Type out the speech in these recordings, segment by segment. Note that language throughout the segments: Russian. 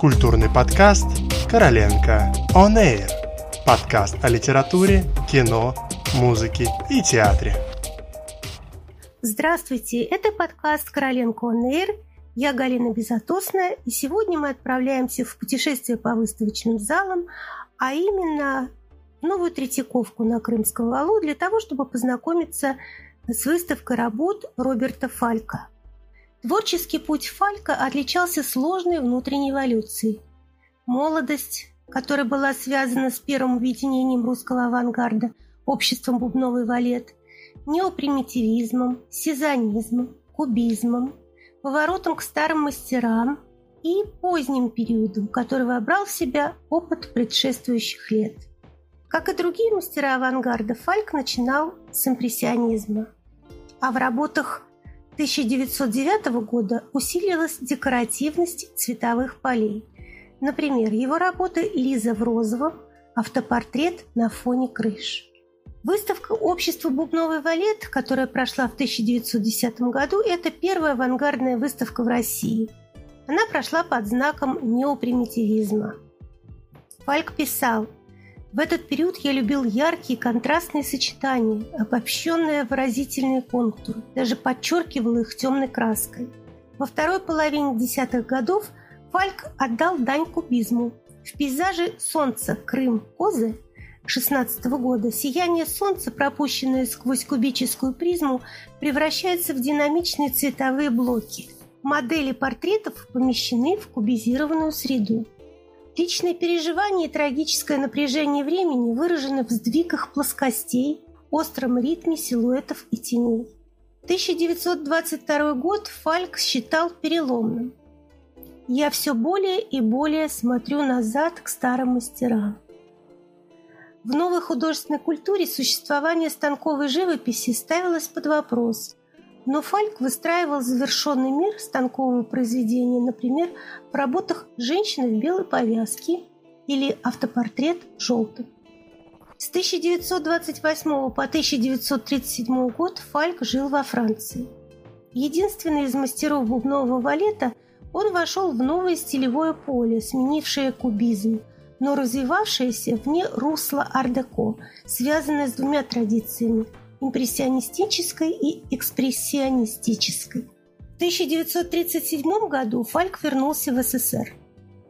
Культурный подкаст «Короленко On Air». Подкаст о литературе, кино, музыке и театре. Здравствуйте, это подкаст «Короленко On Air». Я Галина Безотосная, и сегодня мы отправляемся в путешествие по выставочным залам, а именно Новую Третьяковку на Крымском валу для того, чтобы познакомиться с выставкой работ Роберта Фалька – Творческий путь Фалька отличался сложной внутренней эволюцией. Молодость, которая была связана с первым объединением русского авангарда, обществом бубновый валет, неопримитивизмом, сезонизмом, кубизмом, поворотом к старым мастерам и поздним периодом, который вобрал в себя опыт предшествующих лет. Как и другие мастера авангарда, Фальк начинал с импрессионизма. А в работах 1909 года усилилась декоративность цветовых полей. Например, его работы «Лиза в розовом», «Автопортрет на фоне крыш». Выставка общества «Бубновый валет», которая прошла в 1910 году, это первая авангардная выставка в России. Она прошла под знаком неопримитивизма. Фальк писал – в этот период я любил яркие контрастные сочетания, обобщенные выразительные контуры, даже подчеркивал их темной краской. Во второй половине десятых годов Фальк отдал дань кубизму. В пейзаже «Солнце, Крым, Козы» 16 года сияние солнца, пропущенное сквозь кубическую призму, превращается в динамичные цветовые блоки. Модели портретов помещены в кубизированную среду. Личные переживания и трагическое напряжение времени выражены в сдвигах плоскостей, остром ритме силуэтов и теней. 1922 год Фальк считал переломным. Я все более и более смотрю назад к старым мастерам. В новой художественной культуре существование станковой живописи ставилось под вопрос. Но Фальк выстраивал завершенный мир станкового произведения, например, в работах «Женщина в белой повязке» или «Автопортрет желтым». С 1928 по 1937 год Фальк жил во Франции. Единственный из мастеров бубнового валета, он вошел в новое стилевое поле, сменившее кубизм, но развивавшееся вне русла ар-деко, связанное с двумя традициями – импрессионистической и экспрессионистической. В 1937 году Фальк вернулся в СССР.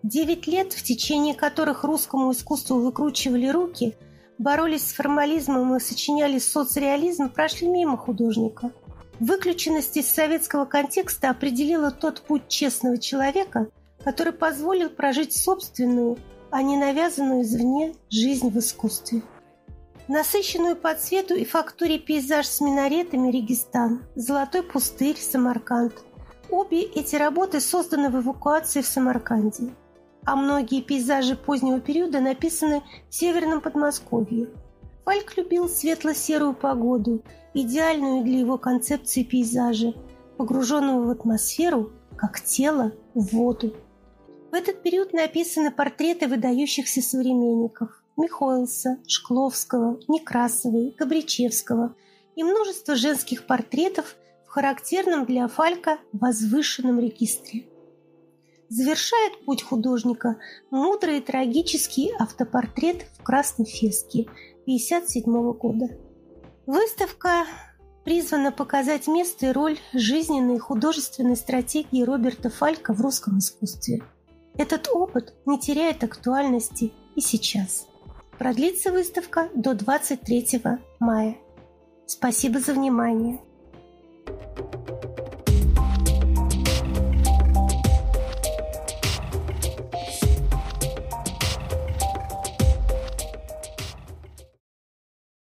Девять лет, в течение которых русскому искусству выкручивали руки, боролись с формализмом и сочиняли соцреализм, прошли мимо художника. Выключенность из советского контекста определила тот путь честного человека, который позволил прожить собственную, а не навязанную извне жизнь в искусстве. Насыщенную по цвету и фактуре пейзаж с минаретами Регистан, Золотой пустырь Самарканд. Обе эти работы созданы в эвакуации в Самарканде. А многие пейзажи позднего периода написаны в Северном Подмосковье. Фальк любил светло-серую погоду, идеальную для его концепции пейзажа, погруженного в атмосферу, как тело в воду. В этот период написаны портреты выдающихся современников. Михоэлса, Шкловского, Некрасовой, Габричевского и множество женских портретов в характерном для Фалька возвышенном регистре. Завершает путь художника мудрый и трагический автопортрет в красной феске 1957 года. Выставка призвана показать место и роль жизненной и художественной стратегии Роберта Фалька в русском искусстве. Этот опыт не теряет актуальности и сейчас. Продлится выставка до 23 мая. Спасибо за внимание.